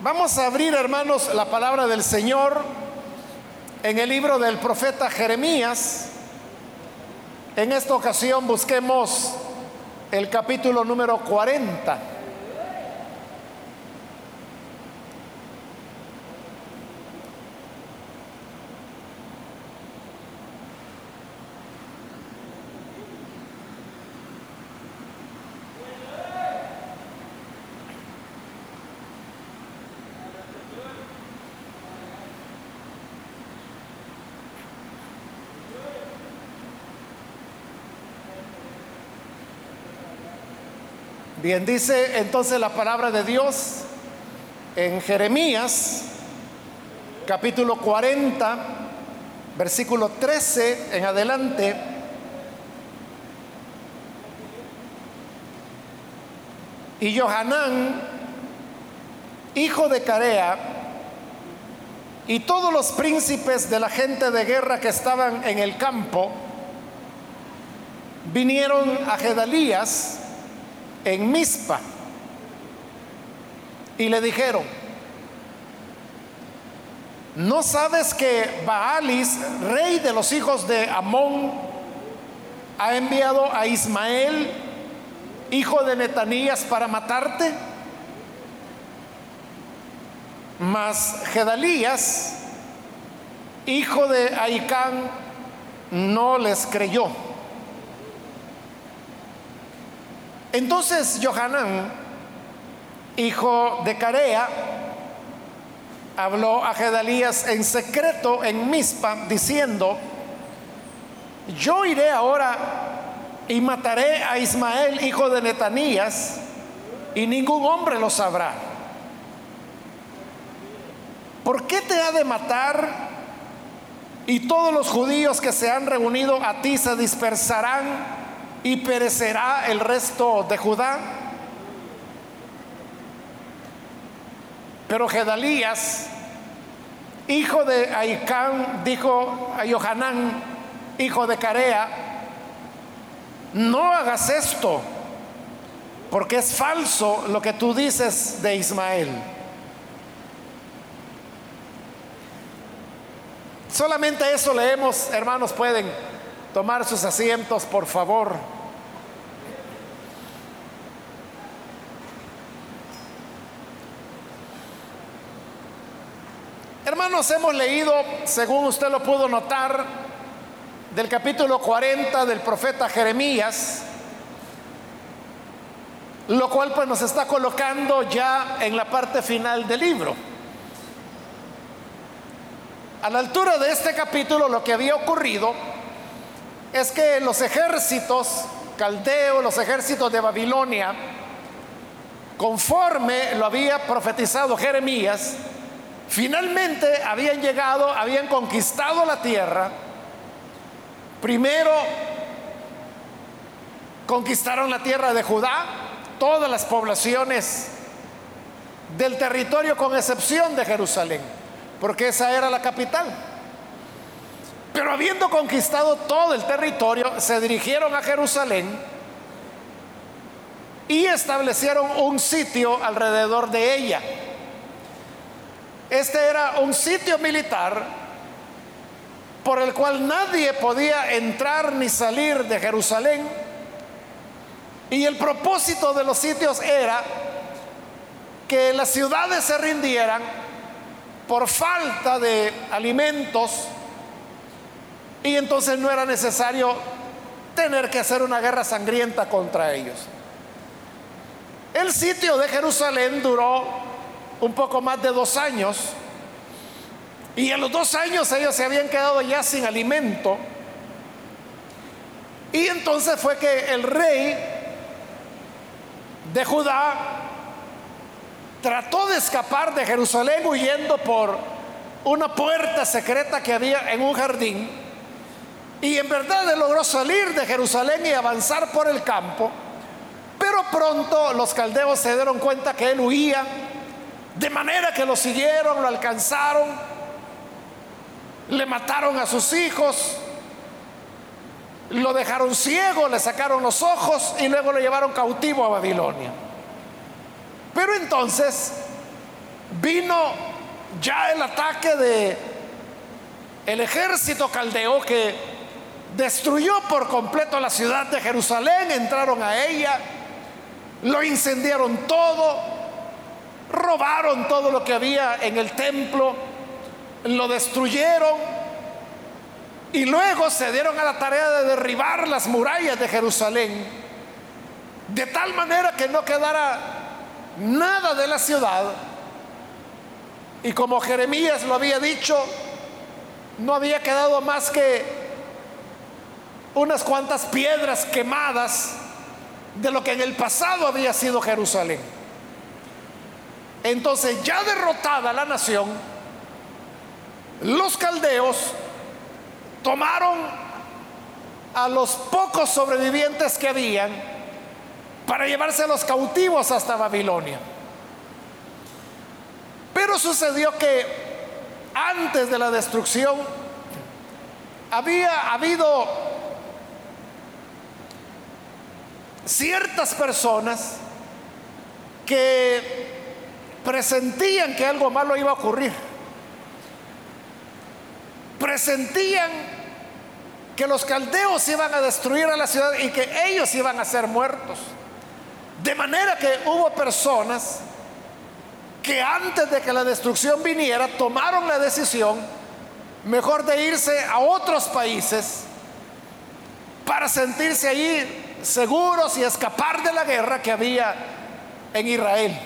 Vamos a abrir, hermanos, la palabra del Señor en el libro del profeta Jeremías. En esta ocasión busquemos el capítulo número 40. Bien, dice entonces la palabra de Dios en Jeremías, capítulo 40, versículo 13 en adelante. Y Johanán, hijo de Carea, y todos los príncipes de la gente de guerra que estaban en el campo, vinieron a Gedalías, en Mispa y le dijeron, ¿no sabes que Baalis, rey de los hijos de Amón, ha enviado a Ismael, hijo de Netanías, para matarte? Mas Gedalías, hijo de Aicán, no les creyó. Entonces Johanán, hijo de Carea, habló a Gedalías en secreto en Mispa, diciendo, yo iré ahora y mataré a Ismael, hijo de Netanías, y ningún hombre lo sabrá. ¿Por qué te ha de matar? Y todos los judíos que se han reunido a ti se dispersarán y perecerá el resto de Judá. Pero Gedalías, hijo de Aicán, dijo a Johanán, hijo de Carea, no hagas esto, porque es falso lo que tú dices de Ismael. Solamente eso leemos, hermanos, pueden tomar sus asientos, por favor. Hermanos, hemos leído, según usted lo pudo notar, del capítulo 40 del profeta Jeremías, lo cual pues nos está colocando ya en la parte final del libro. A la altura de este capítulo lo que había ocurrido es que los ejércitos caldeos, los ejércitos de Babilonia, conforme lo había profetizado Jeremías, finalmente habían llegado, habían conquistado la tierra. Primero conquistaron la tierra de Judá, todas las poblaciones del territorio con excepción de Jerusalén, porque esa era la capital. Pero habiendo conquistado todo el territorio, se dirigieron a Jerusalén y establecieron un sitio alrededor de ella. Este era un sitio militar por el cual nadie podía entrar ni salir de Jerusalén. Y el propósito de los sitios era que las ciudades se rindieran por falta de alimentos, y entonces no era necesario tener que hacer una guerra sangrienta contra ellos. El sitio de Jerusalén duró un poco más de dos años. Y en los dos años ellos se habían quedado ya sin alimento. Y entonces fue que el rey de Judá trató de escapar de Jerusalén huyendo por una puerta secreta que había en un jardín. Y en verdad él logró salir de Jerusalén y avanzar por el campo, pero pronto los caldeos se dieron cuenta que él huía, de manera que lo siguieron, lo alcanzaron, le mataron a sus hijos, lo dejaron ciego, le sacaron los ojos y luego lo llevaron cautivo a Babilonia. Pero entonces vino ya el ataque de el ejército caldeo que destruyó por completo la ciudad de Jerusalén, entraron a ella, lo incendiaron todo, robaron todo lo que había en el templo, lo destruyeron y luego se dieron a la tarea de derribar las murallas de Jerusalén, de tal manera que no quedara nada de la ciudad. Y como Jeremías lo había dicho, no había quedado más que unas cuantas piedras quemadas de lo que en el pasado había sido Jerusalén. Entonces, ya derrotada la nación, los caldeos tomaron a los pocos sobrevivientes que habían para llevarse a los cautivos hasta Babilonia. Pero sucedió que antes de la destrucción, había habido ciertas personas que presentían que algo malo iba a ocurrir. Presentían que los caldeos iban a destruir a la ciudad y que ellos iban a ser muertos. De manera que hubo personas que antes de que la destrucción viniera tomaron la decisión mejor de irse a otros países para sentirse allí seguros y escapar de la guerra que había en Israel.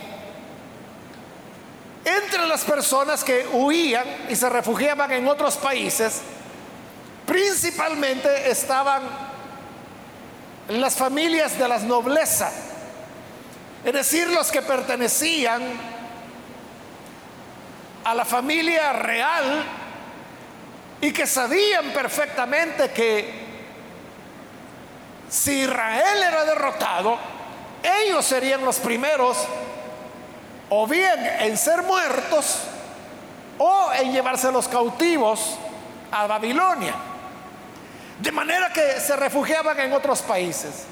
Entre las personas que huían y se refugiaban en otros países, principalmente estaban las familias de las nobleza, es decir, los que pertenecían a la familia real y que sabían perfectamente que si Israel era derrotado, ellos serían los primeros o bien en ser muertos o en llevarse los cautivos a Babilonia. De manera que se refugiaban en otros países.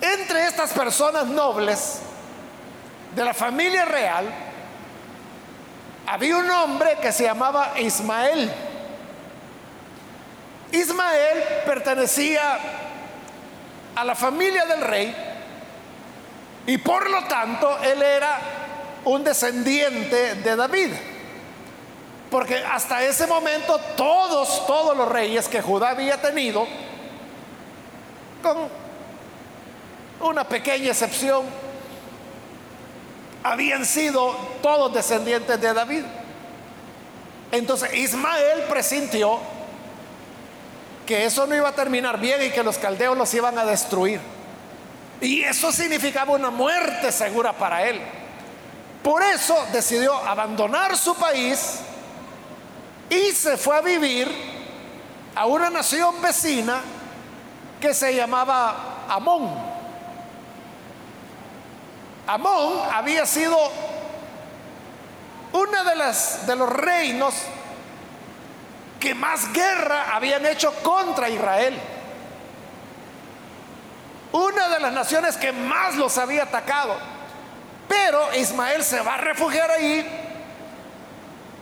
Entre estas personas nobles de la familia real, había un hombre que se llamaba Ismael. Ismael pertenecía a la familia del rey y por lo tanto él era un descendiente de David. Porque hasta ese momento todos, todos los reyes que Judá había tenido, con una pequeña excepción, habían sido todos descendientes de David. Entonces Ismael presintió que eso no iba a terminar bien y que los caldeos los iban a destruir. Y eso significaba una muerte segura para él. Por eso decidió abandonar su país y se fue a vivir a una nación vecina que se llamaba Amón. Amón había sido uno de, las, de los reinos que más guerra habían hecho contra Israel. Una de las naciones que más los había atacado. Pero Ismael se va a refugiar ahí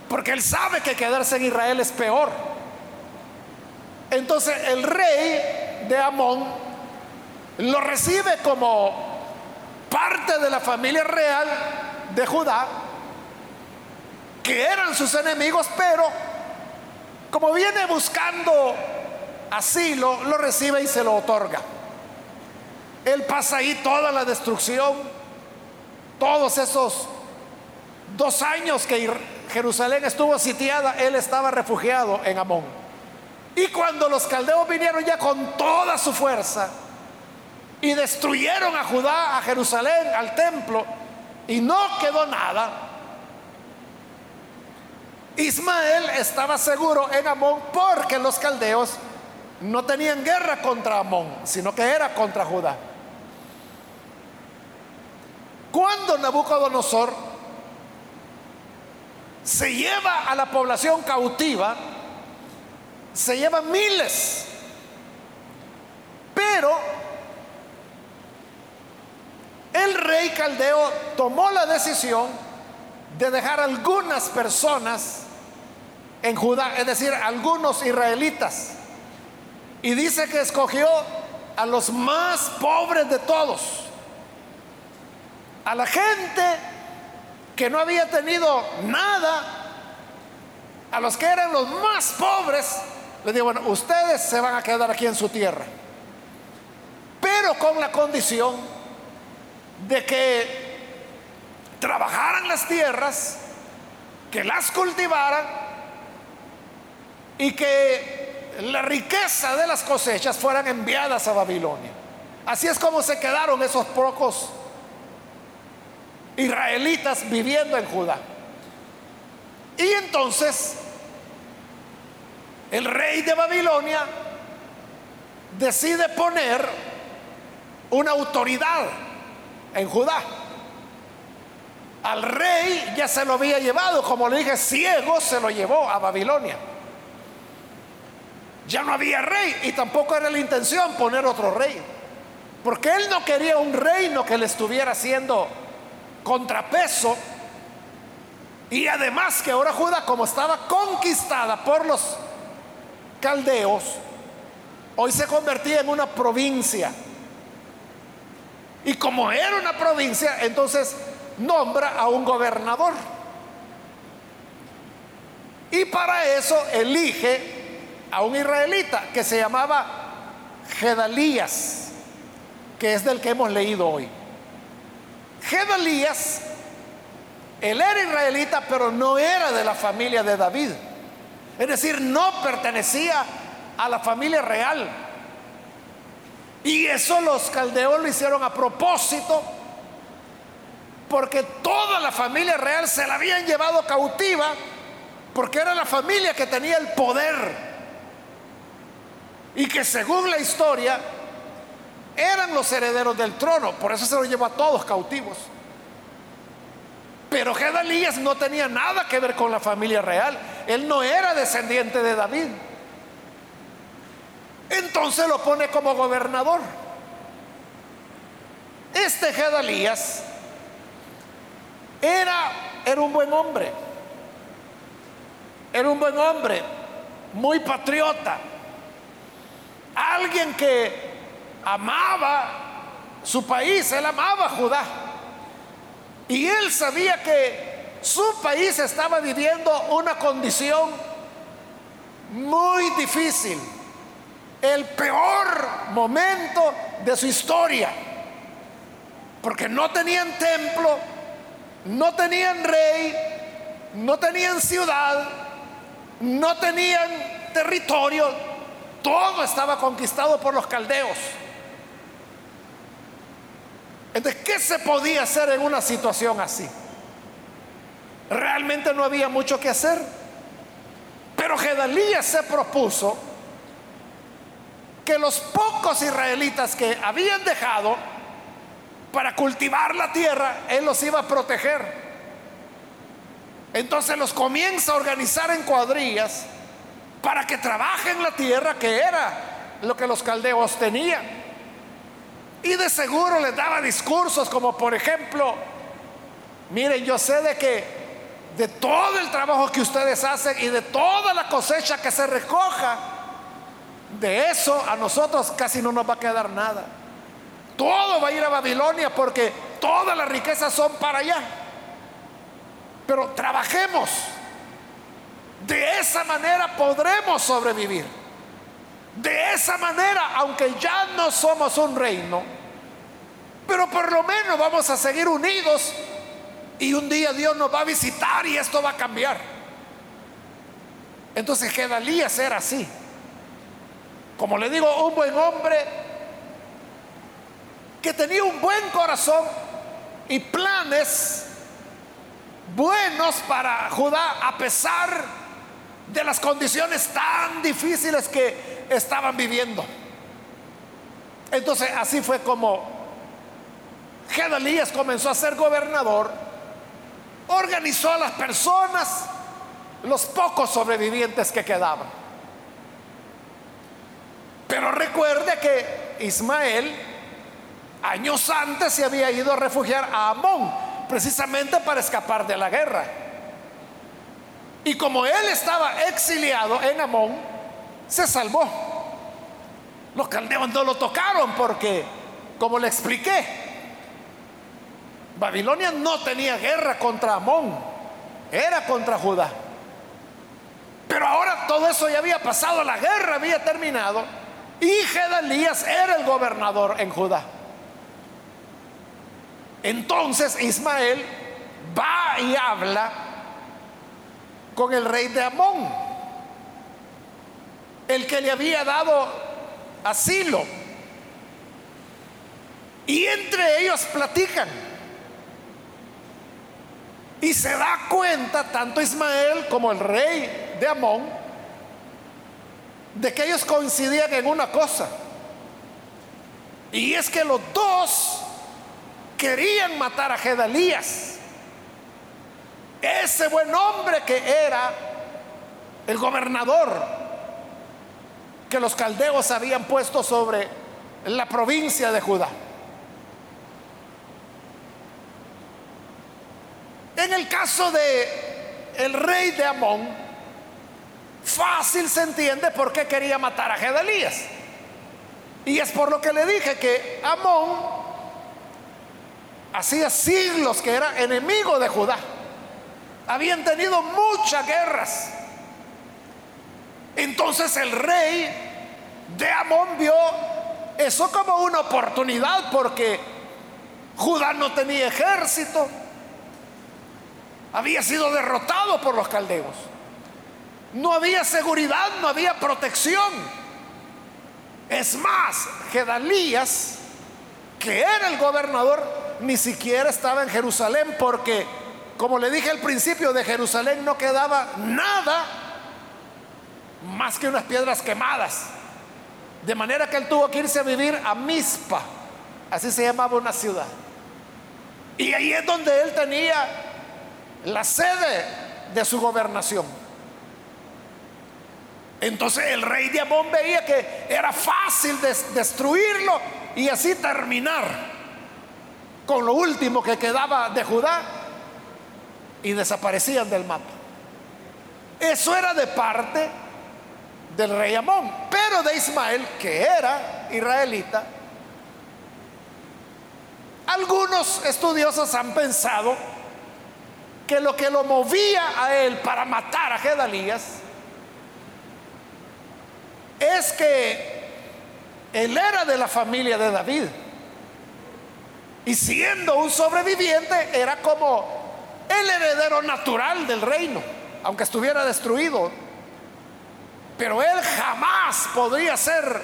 porque él sabe que quedarse en Israel es peor. Entonces el rey de Amón lo recibe como parte de la familia real de Judá, que eran sus enemigos, pero como viene buscando asilo, lo recibe y se lo otorga. Él pasa ahí toda la destrucción, todos esos dos años que Jerusalén estuvo sitiada, él estaba refugiado en Amón. Y cuando los caldeos vinieron ya con toda su fuerza, y destruyeron a Judá, a Jerusalén, al templo, y no quedó nada. Ismael estaba seguro en Amón porque los caldeos no tenían guerra contra Amón, sino que era contra Judá. Cuando Nabucodonosor se lleva a la población cautiva, se lleva miles, pero el rey caldeo tomó la decisión de dejar algunas personas en Judá, es decir, algunos israelitas. Y dice que escogió a los más pobres de todos, a la gente que no había tenido nada, a los que eran los más pobres, les digo, bueno, ustedes se van a quedar aquí en su tierra, pero con la condición de que trabajaran las tierras, que las cultivaran y que la riqueza de las cosechas fueran enviadas a Babilonia. Así es como se quedaron esos pocos israelitas viviendo en Judá. Y entonces el rey de Babilonia decide poner una autoridad en Judá. Al rey ya se lo había llevado, como le dije, ciego se lo llevó a Babilonia. Ya no había rey y tampoco era la intención poner otro rey. Porque él no quería un reino que le estuviera haciendo contrapeso. Y además que ahora Judá, como estaba conquistada por los caldeos, hoy se convertía en una provincia. Y como era una provincia, entonces nombra a un gobernador. Y para eso elige a un israelita que se llamaba Gedalías, que es del que hemos leído hoy. Gedalías, él era israelita, pero no era de la familia de David. Es decir, no pertenecía a la familia real. Y eso los caldeos lo hicieron a propósito, porque toda la familia real se la habían llevado cautiva, porque era la familia que tenía el poder. Y que según la historia eran los herederos del trono, por eso se los llevó a todos cautivos. Pero Gedalías no tenía nada que ver con la familia real. Él no era descendiente de David. Entonces lo pone como gobernador. Este Gedalías era, era un buen hombre. Era un buen hombre, muy patriota. Alguien que amaba su país, él amaba Judá. Y él sabía que su país estaba viviendo una condición muy difícil, el peor momento de su historia, porque no tenían templo, no tenían rey, no tenían ciudad, no tenían territorio, todo estaba conquistado por los caldeos. Entonces, ¿qué se podía hacer en una situación así? Realmente no había mucho que hacer. Pero Gedalías se propuso que los pocos israelitas que habían dejado para cultivar la tierra, él los iba a proteger. Entonces los comienza a organizar en cuadrillas para que trabajen la tierra, que era lo que los caldeos tenían. Y de seguro les daba discursos como por ejemplo, miren, yo sé de que de todo el trabajo que ustedes hacen y de toda la cosecha que se recoja, de eso a nosotros casi no nos va a quedar nada. Todo va a ir a Babilonia porque todas las riquezas son para allá. Pero trabajemos. De esa manera podremos sobrevivir. De esa manera, aunque ya no somos un reino, pero por lo menos vamos a seguir unidos y un día Dios nos va a visitar y esto va a cambiar. Entonces Gedalías era así. Como le digo, un buen hombre que tenía un buen corazón y planes buenos para Judá a pesar de las condiciones tan difíciles que estaban viviendo. Entonces así fue como Gedalías comenzó a ser gobernador, organizó a las personas, los pocos sobrevivientes que quedaban. Pero recuerde que Ismael años antes se había ido a refugiar a Amón, precisamente para escapar de la guerra. Y como él estaba exiliado en Amón, se salvó. Los caldeos no lo tocaron porque, como le expliqué, Babilonia no tenía guerra contra Amón, era contra Judá. Pero ahora todo eso ya había pasado, la guerra había terminado y Gedalías era el gobernador en Judá. Entonces Ismael va y habla con el rey de Amón, el que le había dado asilo. Y entre ellos platican. Y se da cuenta tanto Ismael como el rey de Amón de que ellos coincidían en una cosa. Y es que los dos querían matar a Gedalías. Ese buen hombre que era el gobernador que los caldeos habían puesto sobre la provincia de Judá. En el caso de el rey de Amón, fácil se entiende por qué quería matar a Gedalías. Y es por lo que le dije que Amón hacía siglos que era enemigo de Judá. Habían tenido muchas guerras. Entonces el rey de Amón vio eso como una oportunidad porque Judá no tenía ejército. Había sido derrotado por los caldeos. No había seguridad, no había protección. Es más, Gedalías, que era el gobernador, ni siquiera estaba en Jerusalén porque, como le dije al principio, de Jerusalén no quedaba nada más que unas piedras quemadas. De manera que él tuvo que irse a vivir a Mispa, así se llamaba una ciudad. Y ahí es donde él tenía la sede de su gobernación. Entonces el rey de Amón veía que era fácil destruirlo y así terminar con lo último que quedaba de Judá y desaparecían del mapa. Eso era de parte del rey Amón, pero de Ismael, que era israelita, algunos estudiosos han pensado que lo que lo movía a él para matar a Gedalías es que él era de la familia de David. Y siendo un sobreviviente, era como el heredero natural del reino, aunque estuviera destruido. Pero él jamás podría ser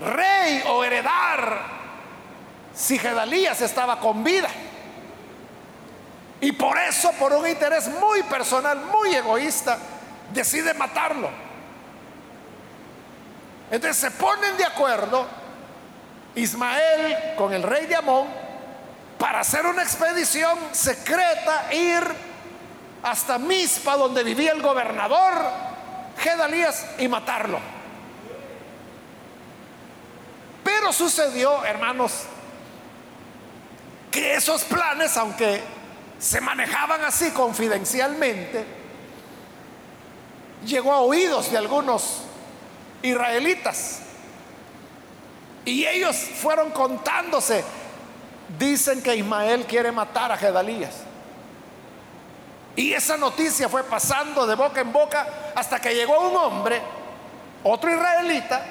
rey o heredar si Gedalías estaba con vida. Y por eso, por un interés muy personal, muy egoísta, decide matarlo. Entonces se ponen de acuerdo Ismael con el rey de Amón para hacer una expedición secreta, ir hasta Mispa, donde vivía el gobernador Gedalías, y matarlo. Pero sucedió, hermanos, que esos planes, aunque se manejaban así confidencialmente, llegó a oídos de algunos israelitas y ellos fueron contándose. Dicen que Ismael quiere matar a Gedalías. Y esa noticia fue pasando de boca en boca hasta que llegó un hombre, otro israelita,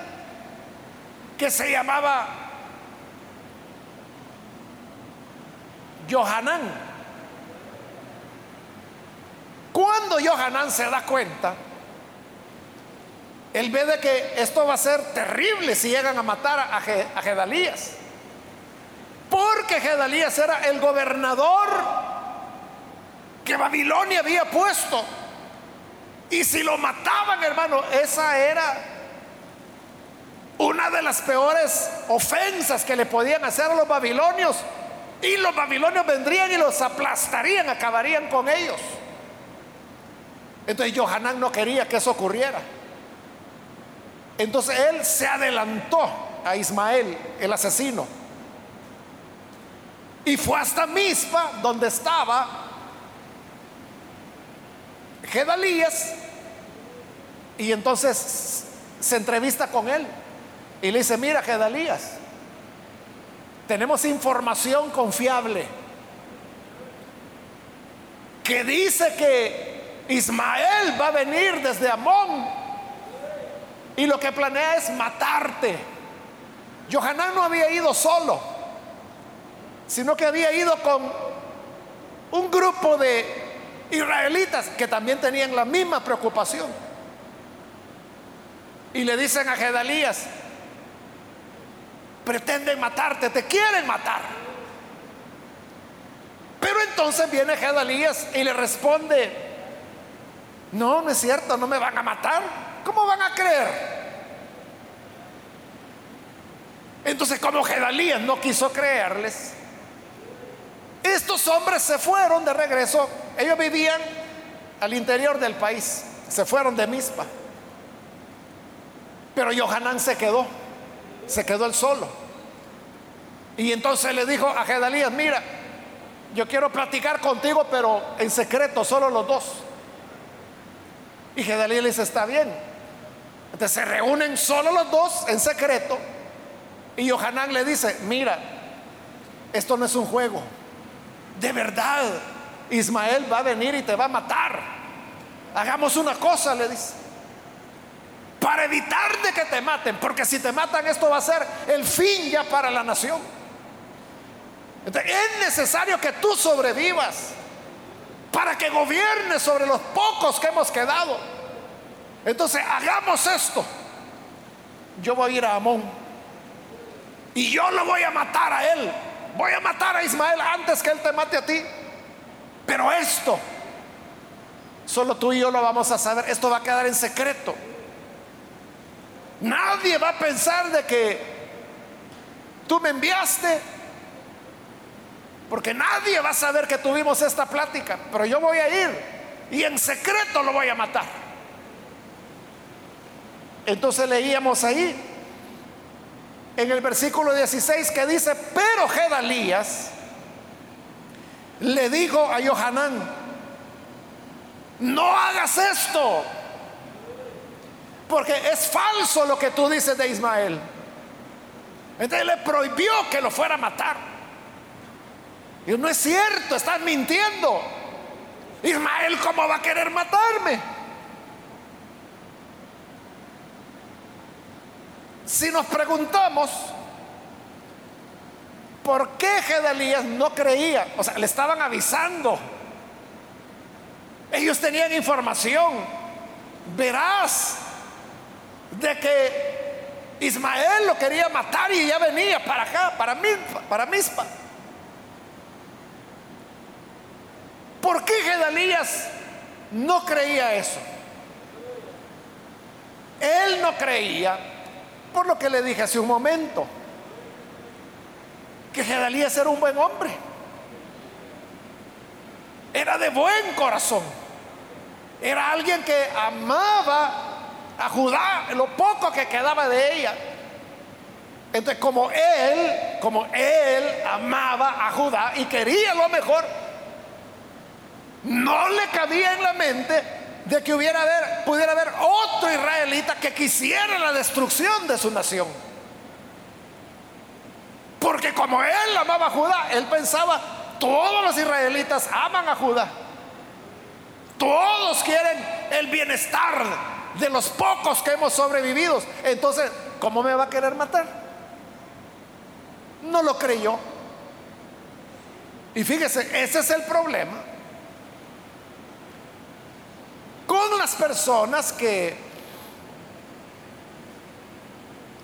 que se llamaba Johanán. Cuando Johanán se da cuenta él ve de que esto va a ser terrible si llegan a matar a, Gedalías. Porque Gedalías era el gobernador que Babilonia había puesto. Y si lo mataban, hermano, esa era una de las peores ofensas que le podían hacer a los babilonios. Y los babilonios vendrían y los aplastarían, acabarían con ellos. Entonces Johanán no quería que eso ocurriera. Entonces él se adelantó a Ismael, el asesino. Y fue hasta Mispa, donde estaba Gedalías, y entonces se entrevista con él y le dice, mira Gedalías, tenemos información confiable que dice que Ismael va a venir desde Amón y lo que planea es matarte. Johanán no había ido solo, sino que había ido con un grupo de israelitas que también tenían la misma preocupación. Y le dicen a Gedalías, pretenden matarte, te quieren matar. Pero entonces viene Gedalías y le responde, no, no es cierto, no me van a matar. ¿Cómo van a creer? Entonces, como Gedalías no quiso creerles, estos hombres se fueron de regreso. Ellos vivían al interior del país, se fueron de Mispa. Pero Johanán se quedó, se quedó él solo. Y entonces le dijo a Gedalías, mira, yo quiero platicar contigo, pero en secreto, solo los dos. Y Gedalías le dice, está bien. Entonces se reúnen solo los dos en secreto. Y Johanán le dice, mira, esto no es un juego. De verdad, Ismael va a venir y te va a matar. Hagamos una cosa, le dice. Para evitar de que te maten, porque si te matan esto va a ser el fin ya para la nación. es necesario que tú sobrevivas para que gobiernes sobre los pocos que hemos quedado. Entonces, hagamos esto. Yo voy a ir a Amón y yo lo voy a matar a él. Voy a matar a Ismael antes que él te mate a ti. Pero esto, solo tú y yo lo vamos a saber. Esto va a quedar en secreto. Nadie va a pensar de que tú me enviaste. Porque nadie va a saber que tuvimos esta plática. Pero yo voy a ir y en secreto lo voy a matar. Entonces leíamos ahí en el versículo 16 que dice, pero Gedalías le dijo a Johanán, no hagas esto, porque es falso lo que tú dices de Ismael. Entonces le prohibió que lo fuera a matar. Y no es cierto, estás mintiendo. Ismael, ¿cómo va a querer matarme? Si nos preguntamos por qué Gedalías no creía, o sea, le estaban avisando. Ellos tenían información veraz de que Ismael lo quería matar y ya venía para acá, para Mispa, para Mispa. ¿Por qué Gedalías no creía eso? Él no creía por lo que le dije hace un momento, que Gedalías era un buen hombre. Era de buen corazón. Era alguien que amaba a Judá, lo poco que quedaba de ella. Entonces, como él, como él amaba a Judá y quería lo mejor, no le cabía en la mente de que hubiera pudiera haber otro israelita que quisiera la destrucción de su nación. Porque como él amaba a Judá, él pensaba, todos los israelitas aman a Judá. Todos quieren el bienestar de los pocos que hemos sobrevivido. Entonces, ¿cómo me va a querer matar? No lo creyó. Y fíjese, ese es el problema con las personas que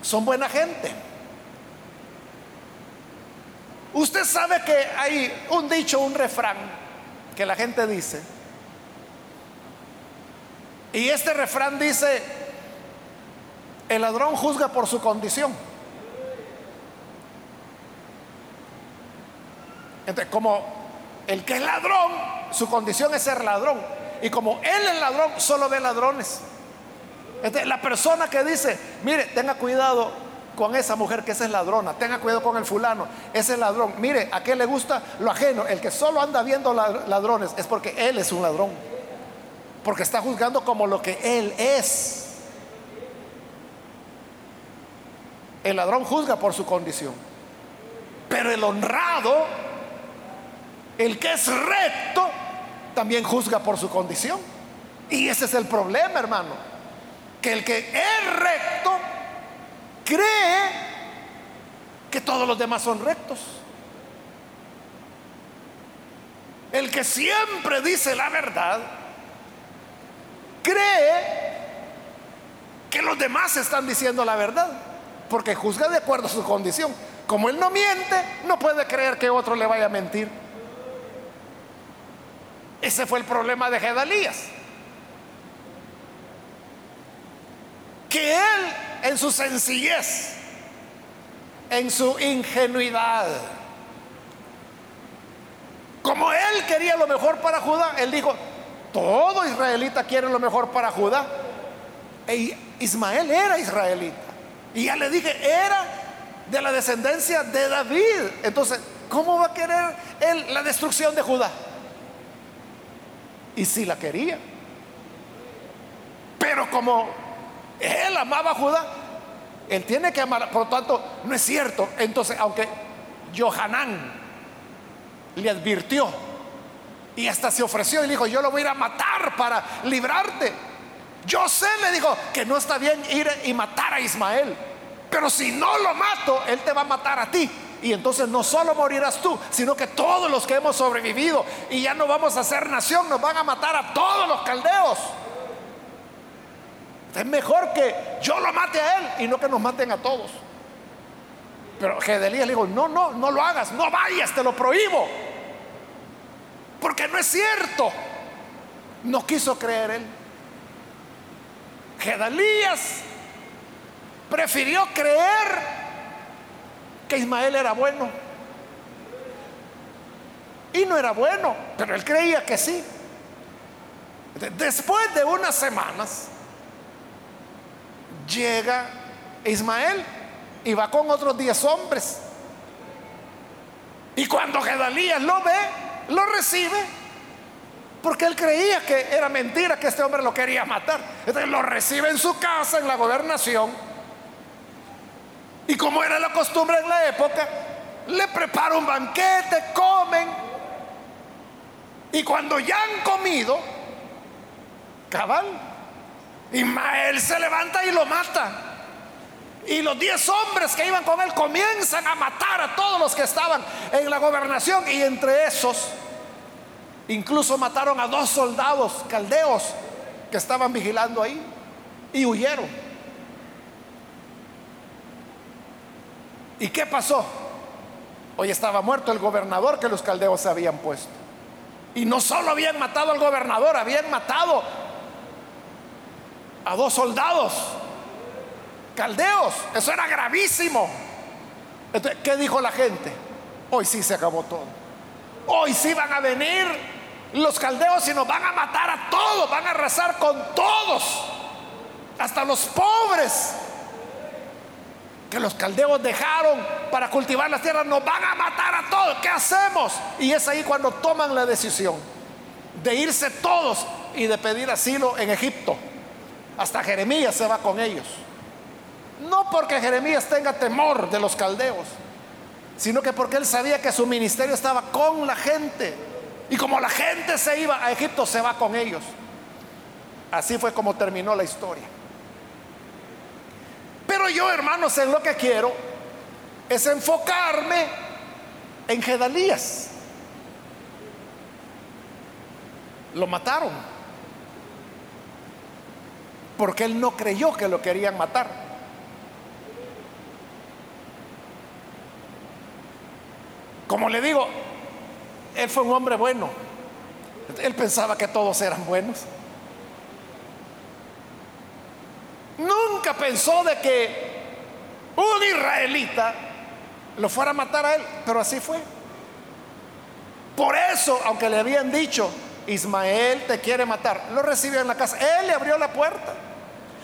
son buena gente. Usted sabe que hay un dicho, un refrán que la gente dice. Y este refrán dice, el ladrón juzga por su condición. Entonces, como el que es ladrón, su condición es ser ladrón. Y como él es ladrón, solo ve ladrones. la persona que dice, mire, tenga cuidado, con esa mujer que esa es ladrona, tenga cuidado con el fulano, ese es ladrón. Mire, a qué le gusta lo ajeno. El que solo anda viendo ladrones es porque él es un ladrón, porque está juzgando como lo que él es. El ladrón juzga por su condición, pero el honrado, el que es recto, también juzga por su condición. Y ese es el problema, hermano, que el que es recto, cree que todos los demás son rectos. El que siempre dice la verdad, cree que los demás están diciendo la verdad, porque juzga de acuerdo a su condición. Como él no miente, no puede creer que otro le vaya a mentir. Ese fue el problema de Gedalías. Que él en su sencillez, en su ingenuidad. Como él quería lo mejor para Judá, él dijo, todo israelita quiere lo mejor para Judá. E Ismael era israelita. Y ya le dije, era de la descendencia de David. Entonces, ¿cómo va a querer él la destrucción de Judá? Y si la quería. Pero como él amaba a Judá. Él tiene que amar. Por lo tanto, no es cierto. Entonces, aunque Johanán le advirtió y hasta se ofreció y dijo, yo lo voy a ir a matar para librarte. Yo sé, le dijo, que no está bien ir y matar a Ismael. Pero si no lo mato, él te va a matar a ti. Y entonces no solo morirás tú, sino que todos los que hemos sobrevivido y ya no vamos a ser nación, nos van a matar a todos los caldeos. Es mejor que yo lo mate a él y no que nos maten a todos. Pero Gedelías le dijo, no, no, no lo hagas, no vayas, te lo prohíbo. Porque no es cierto. No quiso creer él. Gedalías prefirió creer que Ismael era bueno. Y no era bueno, pero él creía que sí. Después de unas semanas, llega Ismael y va con otros diez hombres. Y cuando Gedalías lo ve, lo recibe, porque él creía que era mentira que este hombre lo quería matar. Entonces lo recibe en su casa, en la gobernación. Y como era la costumbre en la época, le prepara un banquete, comen. Y cuando ya han comido, cabal, Ismael se levanta y lo mata. Y los diez hombres que iban con él comienzan a matar a todos los que estaban en la gobernación. Y entre esos, incluso mataron a dos soldados caldeos que estaban vigilando ahí. Y huyeron. ¿Y qué pasó? Hoy estaba muerto el gobernador que los caldeos habían puesto. Y no solo habían matado al gobernador, habían matado a dos soldados caldeos. Eso era gravísimo. Entonces, ¿qué dijo la gente? Hoy sí se acabó todo. Hoy sí van a venir los caldeos y nos van a matar a todos, van a arrasar con todos, hasta los pobres que los caldeos dejaron para cultivar las tierras, nos van a matar a todos. ¿Qué hacemos? Y es ahí cuando toman la decisión de irse todos y de pedir asilo en Egipto. Hasta Jeremías se va con ellos. No porque Jeremías tenga temor de los caldeos, sino que porque él sabía que su ministerio estaba con la gente. Y como la gente se iba a Egipto, se va con ellos. Así fue como terminó la historia. Pero yo, hermanos, en lo que quiero es enfocarme en Gedalías. Lo mataron porque él no creyó que lo querían matar. Como le digo, él fue un hombre bueno. Él pensaba que todos eran buenos. Nunca pensó de que un israelita lo fuera a matar a él, pero así fue. Por eso, aunque le habían dicho, Ismael te quiere matar, lo recibió en la casa. Él le abrió la puerta.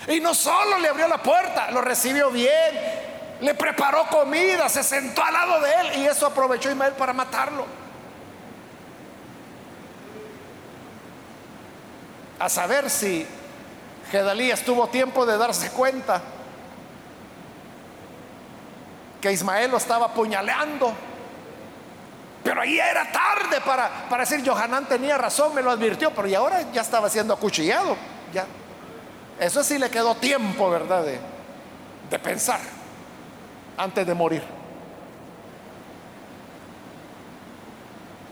Y no solo le abrió la puerta, lo recibió bien, le preparó comida, se sentó al lado de él y eso aprovechó Ismael para matarlo. A saber si Gedalías tuvo tiempo de darse cuenta que Ismael lo estaba apuñaleando. Pero ahí era tarde para, para decir, Johanán tenía razón, me lo advirtió, pero y ahora ya estaba siendo acuchillado. Ya. Eso sí le quedó tiempo, ¿verdad? De, de pensar antes de morir.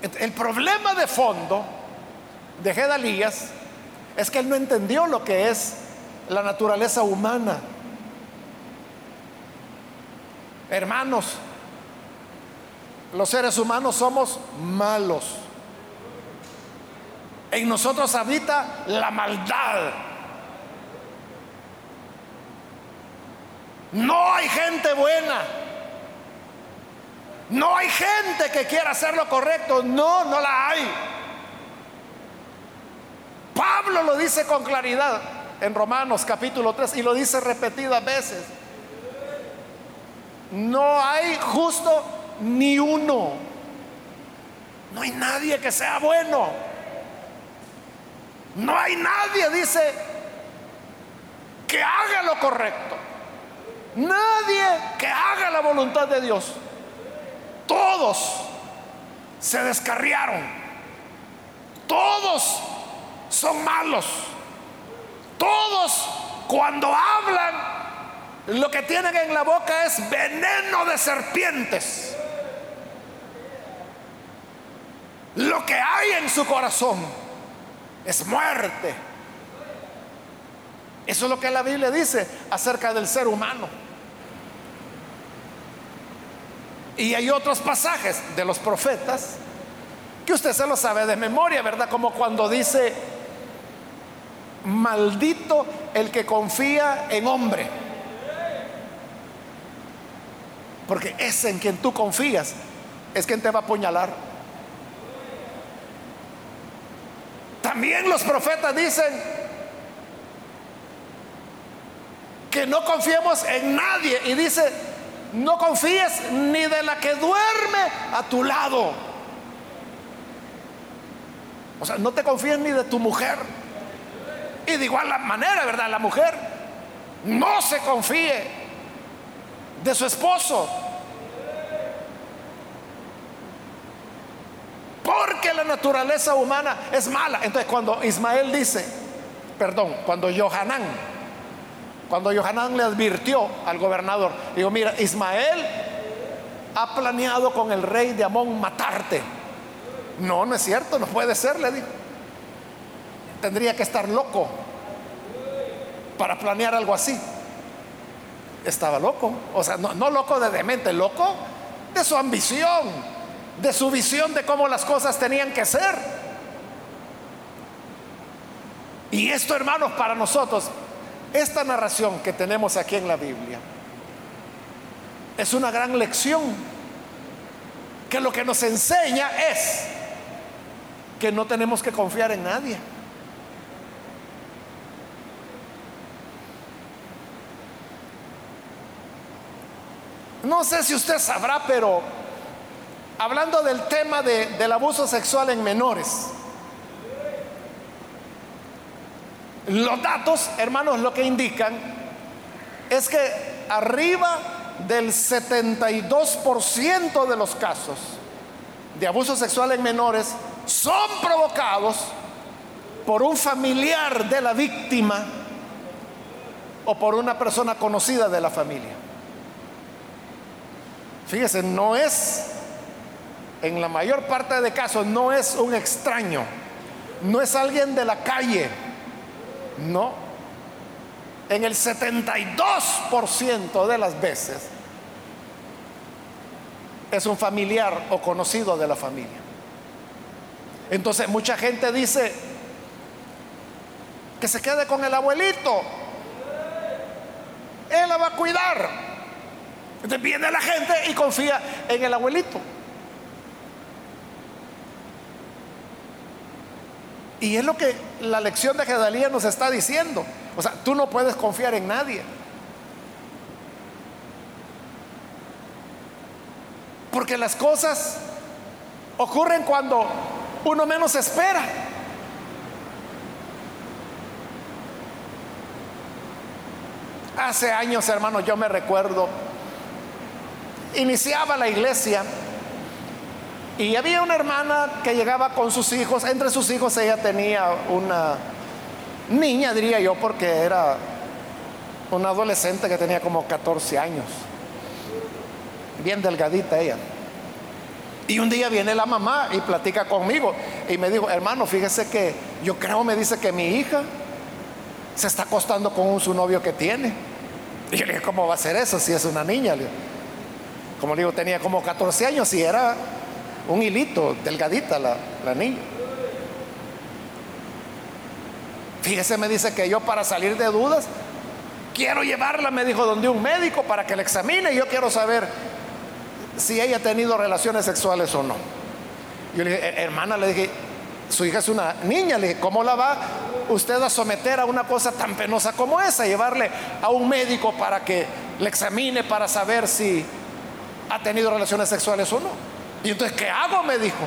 El problema de fondo de Gedalías es que él no entendió lo que es la naturaleza humana. Hermanos, los seres humanos somos malos. En nosotros habita la maldad. No hay gente buena. No hay gente que quiera hacer lo correcto. No, no la hay. Pablo lo dice con claridad en Romanos capítulo 3 y lo dice repetidas veces. No hay justo ni uno. No hay nadie que sea bueno. No hay nadie, dice, que haga lo correcto. Nadie que haga la voluntad de Dios. Todos se descarriaron. Todos son malos. Todos cuando hablan, lo que tienen en la boca es veneno de serpientes. Lo que hay en su corazón es muerte. Eso es lo que la Biblia dice acerca del ser humano. Y hay otros pasajes de los profetas que usted se lo sabe de memoria, ¿verdad? Como cuando dice, maldito el que confía en hombre. Porque ese en quien tú confías es quien te va a apuñalar. También los profetas dicen que no confiemos en nadie. Y dice, no confíes ni de la que duerme a tu lado. O sea, no te confíes ni de tu mujer. De igual manera, ¿verdad? La mujer no se confíe de su esposo. Porque la naturaleza humana es mala. Entonces cuando Ismael dice, perdón, cuando Johanán, cuando Johanán le advirtió al gobernador, digo, mira, Ismael ha planeado con el rey de Amón matarte. No, no es cierto, no puede ser, le dijo. Tendría que estar loco para planear algo así. Estaba loco, o sea, no, no loco de demente, loco de su ambición de su visión de cómo las cosas tenían que ser. Y esto, hermanos, para nosotros, esta narración que tenemos aquí en la Biblia, es una gran lección que lo que nos enseña es que no tenemos que confiar en nadie. No sé si usted sabrá, pero hablando del tema del abuso sexual en menores. Los datos, hermanos, lo que indican es que arriba del 72% de los casos de abuso sexual en menores son provocados por un familiar de la víctima o por una persona conocida de la familia. Fíjese, no es en la mayor parte de casos no es un extraño, no es alguien de la calle, no. En el 72% de las veces es un familiar o conocido de la familia. Entonces mucha gente dice que se quede con el abuelito. Él la va a cuidar. Entonces viene la gente y confía en el abuelito. Y es lo que la lección de Gedalía nos está diciendo. O sea, tú no puedes confiar en nadie. Porque las cosas ocurren cuando uno menos espera. Hace años, hermano, yo me recuerdo, iniciaba la iglesia y había una hermana que llegaba con sus hijos, entre sus hijos ella tenía una niña, diría yo, porque era una adolescente que tenía como 14 años, bien delgadita ella. Y un día viene la mamá y platica conmigo y me dijo, hermano, fíjese que yo creo, me dice que mi hija se está acostando con su novio que tiene. Y yo le dije, ¿cómo va a ser eso si es una niña? Como digo, tenía como 14 años y era un hilito, delgadita la, la niña. Fíjese, me dice que yo para salir de dudas, quiero llevarla, me dijo, donde un médico para que la examine. Yo quiero saber si ella ha tenido relaciones sexuales o no. Yo le dije, hermana, le dije, su hija es una niña, le dije, ¿cómo la va usted a someter a una cosa tan penosa como esa? Llevarle a un médico para que le examine para saber si ha tenido relaciones sexuales o no. Y entonces, ¿qué hago? Me dijo.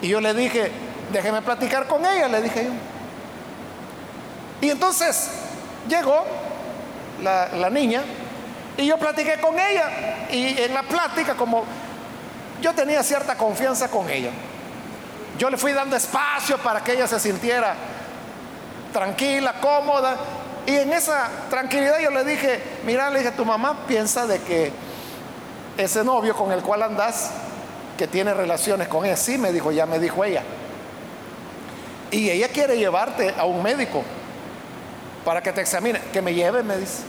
Y yo le dije, déjeme platicar con ella, le dije yo. Y entonces llegó la, niña y yo platiqué con ella. Y en la plática, como yo tenía cierta confianza con ella, yo le fui dando espacio para que ella se sintiera tranquila, cómoda. Y en esa tranquilidad yo le dije, mira, le dije, tu mamá piensa de que ese novio con el cual andas, que tiene relaciones con ella, sí, me dijo, ya me dijo ella. Y ella quiere llevarte a un médico para que te examine, que me lleve, me dice.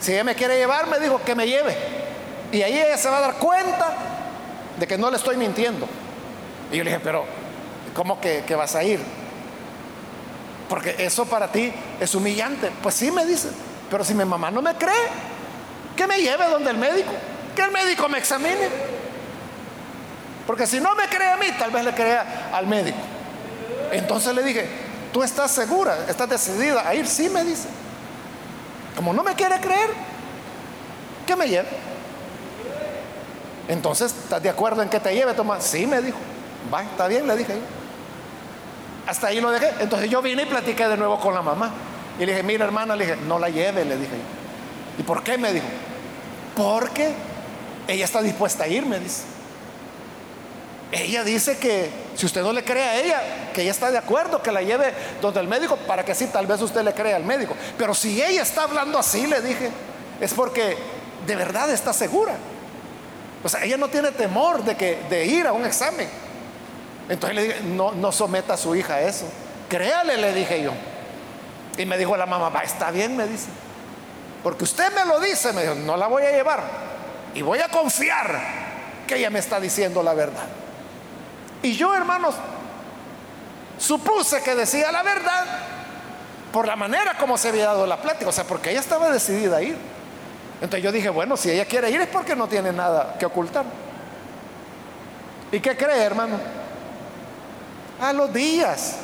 Si ella me quiere llevar, me dijo que me lleve. Y ahí ella se va a dar cuenta de que no le estoy mintiendo. Y yo le dije, pero ¿cómo que, que vas a ir? Porque eso para ti es humillante. Pues sí, me dice. Pero si mi mamá no me cree, que me lleve donde el médico. Que el médico me examine. Porque si no me cree a mí, tal vez le crea al médico. Entonces le dije, ¿tú estás segura? ¿Estás decidida a ir? Sí, me dice. Como no me quiere creer, que me lleve. Entonces, ¿estás de acuerdo en que te lleve, Tomás? Sí, me dijo. Va, está bien, le dije yo. Hasta ahí lo dejé. Entonces yo vine y platiqué de nuevo con la mamá. Y le dije, mira hermana, le dije, no la lleve, le dije yo. ¿Y por qué? Me dijo. Porque ella está dispuesta a ir, me dice. Ella dice que si usted no le cree a ella, que ella está de acuerdo, que la lleve donde el médico, para que así tal vez usted le crea al médico. Pero si ella está hablando así, le dije, es porque de verdad está segura. O sea, ella no tiene temor de, que, de ir a un examen. Entonces le dije, no, no someta a su hija a eso. Créale, le dije yo. Y me dijo la mamá, va, está bien, me dice. Porque usted me lo dice, me dijo, no la voy a llevar. Y voy a confiar que ella me está diciendo la verdad. Y yo, hermanos, supuse que decía la verdad por la manera como se había dado la plática, o sea, porque ella estaba decidida a ir. Entonces yo dije, bueno, si ella quiere ir es porque no tiene nada que ocultar. ¿Y qué cree, hermano? A los días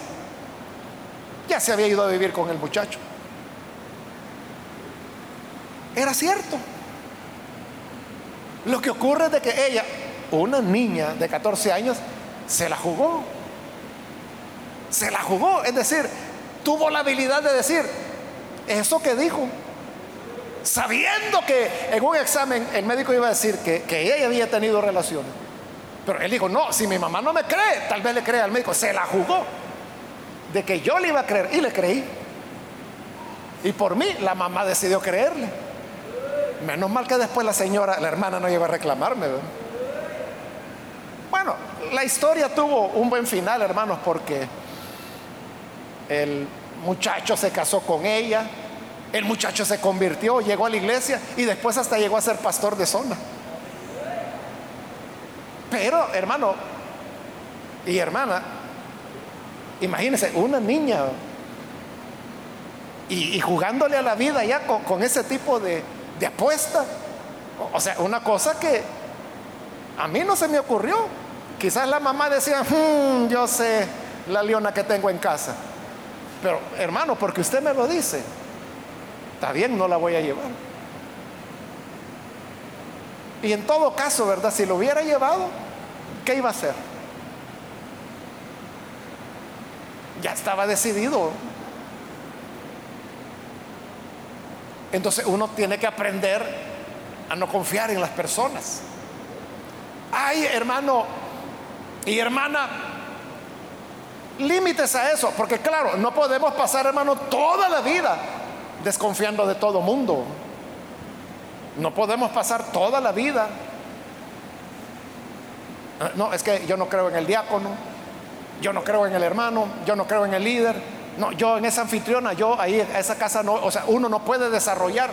ya se había ido a vivir con el muchacho. Era cierto. Lo que ocurre es de que ella, una niña de 14 años, se la jugó. Se la jugó. Es decir, tuvo la habilidad de decir eso que dijo. Sabiendo que en un examen el médico iba a decir que, que ella había tenido relaciones. Pero él dijo, no, si mi mamá no me cree, tal vez le crea al médico. Se la jugó de que yo le iba a creer y le creí. Y por mí la mamá decidió creerle. Menos mal que después la señora, la hermana no iba a reclamarme. Bueno, la historia tuvo un buen final, hermanos, porque el muchacho se casó con ella, el muchacho se convirtió, llegó a la iglesia y después hasta llegó a ser pastor de zona. Pero, hermano y hermana, imagínense, una niña y, jugándole a la vida ya con, ese tipo de, de apuesta. O sea, una cosa que a mí no se me ocurrió. Quizás la mamá decía, hmm, yo sé la leona que tengo en casa. Pero hermano, porque usted me lo dice, está bien, no la voy a llevar. Y en todo caso, ¿verdad? Si lo hubiera llevado, ¿qué iba a hacer? Ya estaba decidido. Entonces uno tiene que aprender a no confiar en las personas. Ay, hermano y hermana, límites a eso, porque claro, no podemos pasar, hermano, toda la vida desconfiando de todo mundo. No podemos pasar toda la vida. Ah, no, es que yo no creo en el diácono, yo no creo en el hermano, yo no creo en el líder. No, yo en esa anfitriona, yo ahí, a esa casa no, o sea, uno no puede desarrollar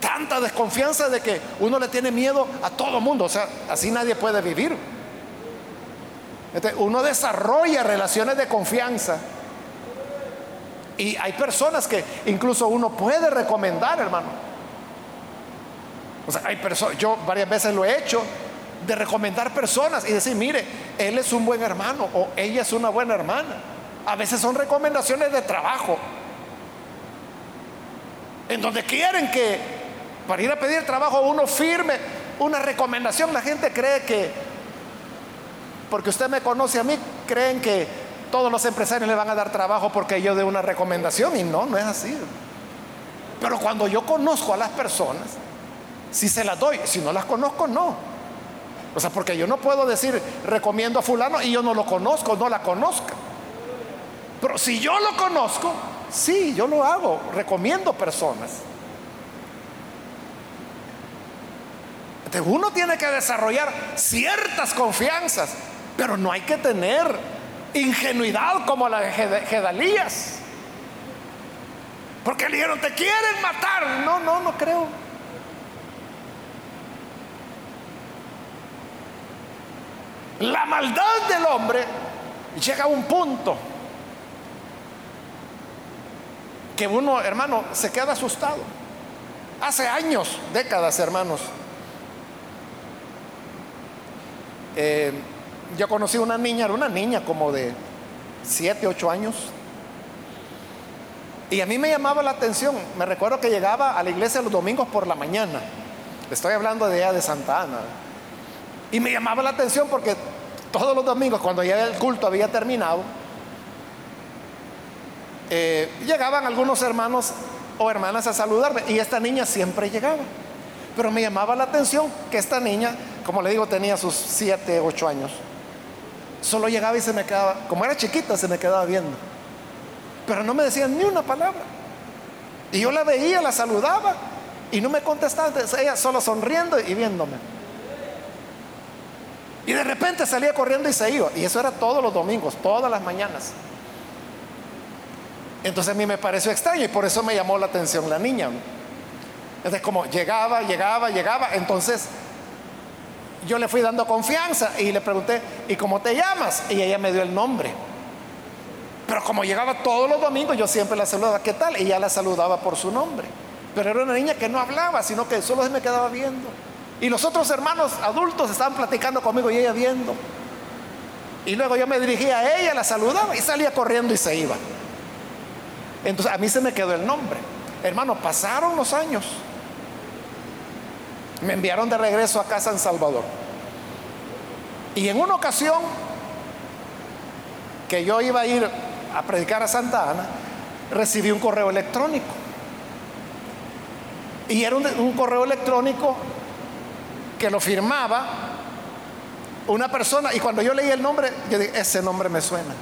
tanta desconfianza de que uno le tiene miedo a todo mundo, o sea, así nadie puede vivir. Uno desarrolla relaciones de confianza. Y hay personas que incluso uno puede recomendar, hermano. O sea, hay personas, yo varias veces lo he hecho, de recomendar personas y decir, mire, él es un buen hermano o ella es una buena hermana. A veces son recomendaciones de trabajo, en donde quieren que para ir a pedir trabajo uno firme una recomendación. La gente cree que, porque usted me conoce a mí, creen que todos los empresarios le van a dar trabajo porque yo dé una recomendación y no, no es así. Pero cuando yo conozco a las personas, si se las doy, si no las conozco, no. O sea, porque yo no puedo decir recomiendo a fulano y yo no lo conozco, no la conozca. Pero si yo lo conozco, sí, yo lo hago, recomiendo personas. Uno tiene que desarrollar ciertas confianzas, pero no hay que tener ingenuidad como la de Gedalías. Porque le dijeron, te quieren matar. No, no, no creo. La maldad del hombre llega a un punto que uno, hermano, se queda asustado. Hace años, décadas, hermanos, eh, yo conocí una niña, era una niña como de 7, 8 años, y a mí me llamaba la atención, me recuerdo que llegaba a la iglesia los domingos por la mañana, estoy hablando de allá de Santa Ana, y me llamaba la atención porque todos los domingos, cuando ya el culto había terminado, eh, llegaban algunos hermanos o hermanas a saludarme y esta niña siempre llegaba. Pero me llamaba la atención que esta niña, como le digo, tenía sus 7, 8 años. Solo llegaba y se me quedaba, como era chiquita, se me quedaba viendo. Pero no me decía ni una palabra. Y yo la veía, la saludaba y no me contestaba. Ella solo sonriendo y viéndome. Y de repente salía corriendo y se iba. Y eso era todos los domingos, todas las mañanas. Entonces a mí me pareció extraño y por eso me llamó la atención la niña. Entonces como llegaba, llegaba, llegaba, entonces yo le fui dando confianza y le pregunté, ¿y cómo te llamas? Y ella me dio el nombre. Pero como llegaba todos los domingos, yo siempre la saludaba, ¿qué tal? Y ya la saludaba por su nombre. Pero era una niña que no hablaba, sino que solo se me quedaba viendo. Y los otros hermanos adultos estaban platicando conmigo y ella viendo. Y luego yo me dirigía a ella, la saludaba y salía corriendo y se iba. Entonces a mí se me quedó el nombre. Hermano, pasaron los años. Me enviaron de regreso a casa en Salvador. Y en una ocasión que yo iba a ir a predicar a Santa Ana, recibí un correo electrónico. Y era un, correo electrónico que lo firmaba una persona. Y cuando yo leí el nombre, yo dije, ese nombre me suena.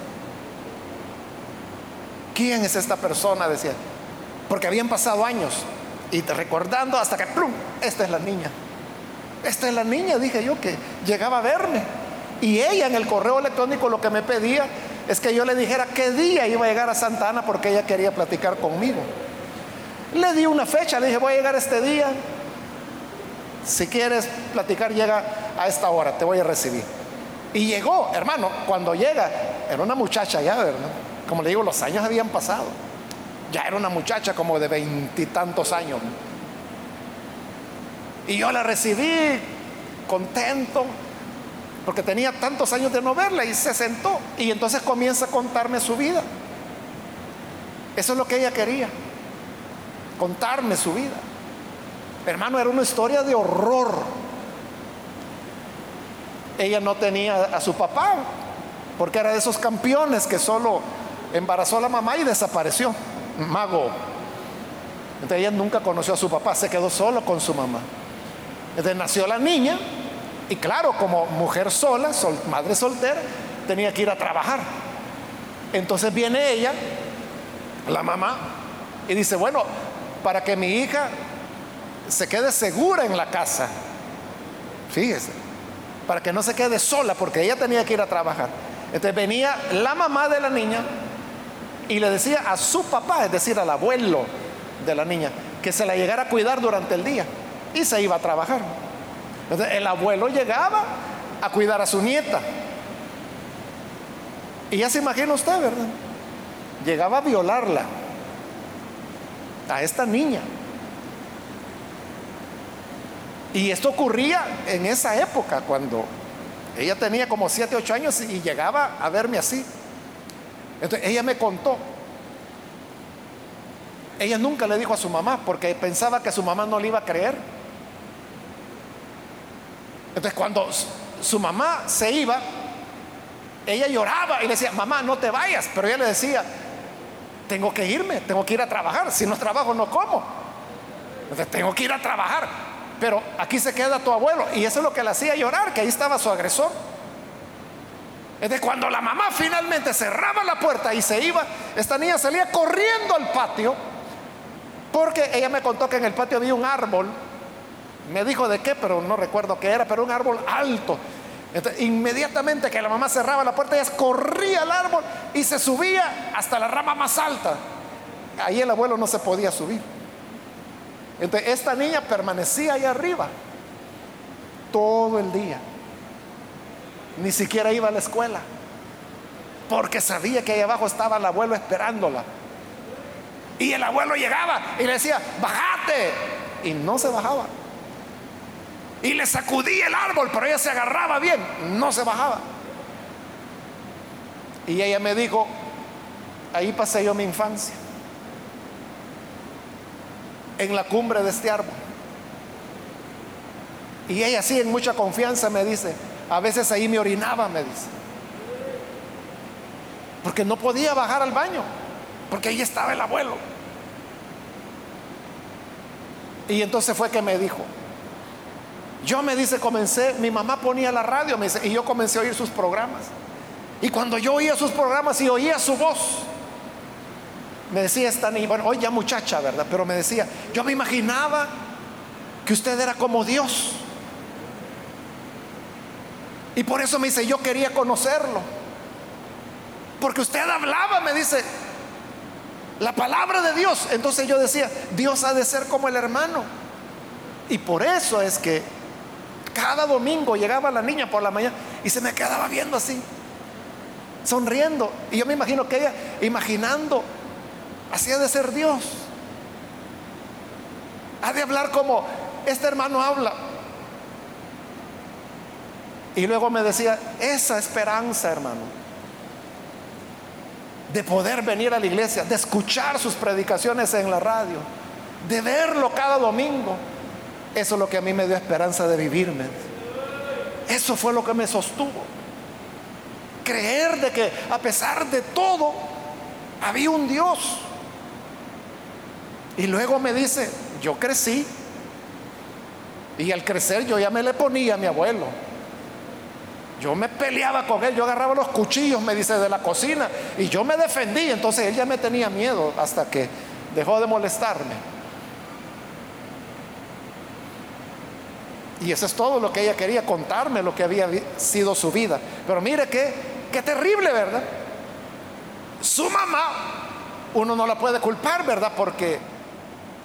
¿Quién es esta persona? Decía. Porque habían pasado años. Y recordando hasta que, ¡plum! Esta es la niña. Esta es la niña, dije yo, que llegaba a verme. Y ella en el correo electrónico lo que me pedía es que yo le dijera qué día iba a llegar a Santa Ana porque ella quería platicar conmigo. Le di una fecha, le dije, voy a llegar este día. Si quieres platicar, llega a esta hora, te voy a recibir. Y llegó, hermano, cuando llega, era una muchacha ya, ¿verdad? Como le digo, los años habían pasado. Ya era una muchacha como de veintitantos años. Y yo la recibí contento, porque tenía tantos años de no verla y se sentó. Y entonces comienza a contarme su vida. Eso es lo que ella quería, contarme su vida. Hermano, era una historia de horror, ella no tenía a su papá, porque era de esos campeones que solo embarazó a la mamá y desapareció, mago. Entonces ella nunca conoció a su papá, se quedó solo con su mamá. Entonces nació la niña y claro, como mujer sola, madre soltera, tenía que ir a trabajar. Entonces viene ella, la mamá, y dice, bueno, para que mi hija se quede segura en la casa, fíjese, para que no se quede sola, porque ella tenía que ir a trabajar. Entonces venía la mamá de la niña y le decía a su papá, es decir, al abuelo de la niña, que se la llegara a cuidar durante el día y se iba a trabajar. Entonces el abuelo llegaba a cuidar a su nieta. Y ya se imagina usted, ¿verdad? Llegaba a violarla a esta niña. Y esto ocurría en esa época, cuando ella tenía como 7, 8 años y llegaba a verme así. Entonces ella me contó. Ella nunca le dijo a su mamá porque pensaba que su mamá no le iba a creer. Entonces cuando su mamá se iba, ella lloraba y le decía, mamá, no te vayas. Pero ella le decía, tengo que irme, tengo que ir a trabajar. Si no trabajo, no como. Entonces tengo que ir a trabajar. Pero aquí se queda tu abuelo. Y eso es lo que le hacía llorar, que ahí estaba su agresor. Es de cuando la mamá finalmente cerraba la puerta y se iba, esta niña salía corriendo al patio, porque ella me contó que en el patio había un árbol. Me dijo de qué, pero no recuerdo qué era, pero un árbol alto. inmediatamente que la mamá cerraba la puerta, ella corría al árbol y se subía hasta la rama más alta. Ahí el abuelo no se podía subir. Entonces esta niña permanecía ahí arriba todo el día. Ni siquiera iba a la escuela. Porque sabía que ahí abajo estaba el abuelo esperándola. Y el abuelo llegaba y le decía, bájate. Y no se bajaba. Y le sacudía el árbol, pero ella se agarraba bien, no se bajaba. Y ella me dijo, ahí pasé yo mi infancia en la cumbre de este árbol. Y ella así en mucha confianza me dice, a veces ahí me orinaba, me dice. Porque no podía bajar al baño, porque ahí estaba el abuelo. Y entonces fue que me dijo, yo me dice, comencé, mi mamá ponía la radio, y yo comencé a oír sus programas. Y cuando yo oía sus programas y oía su voz, me decía esta niña, bueno, hoy ya muchacha, ¿verdad? Pero me decía, yo me imaginaba que usted era como Dios. Y por eso me dice, yo quería conocerlo. Porque usted hablaba, me dice, la palabra de Dios. Entonces yo decía, Dios ha de ser como el hermano. Y por eso es que cada domingo llegaba la niña por la mañana y se me quedaba viendo así, sonriendo. Y yo me imagino que ella, imaginando Así ha de ser Dios. Ha de hablar como este hermano habla. Y luego me decía, esa esperanza, hermano, de poder venir a la iglesia, de escuchar sus predicaciones en la radio, de verlo cada domingo, eso es lo que a mí me dio esperanza de vivirme. Eso fue lo que me sostuvo. Creer de que a pesar de todo, había un Dios y luego me dice, yo crecí. Y al crecer yo ya me le ponía a mi abuelo. Yo me peleaba con él, yo agarraba los cuchillos, me dice, de la cocina. Y yo me defendí, entonces él ya me tenía miedo hasta que dejó de molestarme. Y eso es todo lo que ella quería contarme, lo que había sido su vida. Pero mire qué, qué terrible, ¿verdad? Su mamá, uno no la puede culpar, ¿verdad? Porque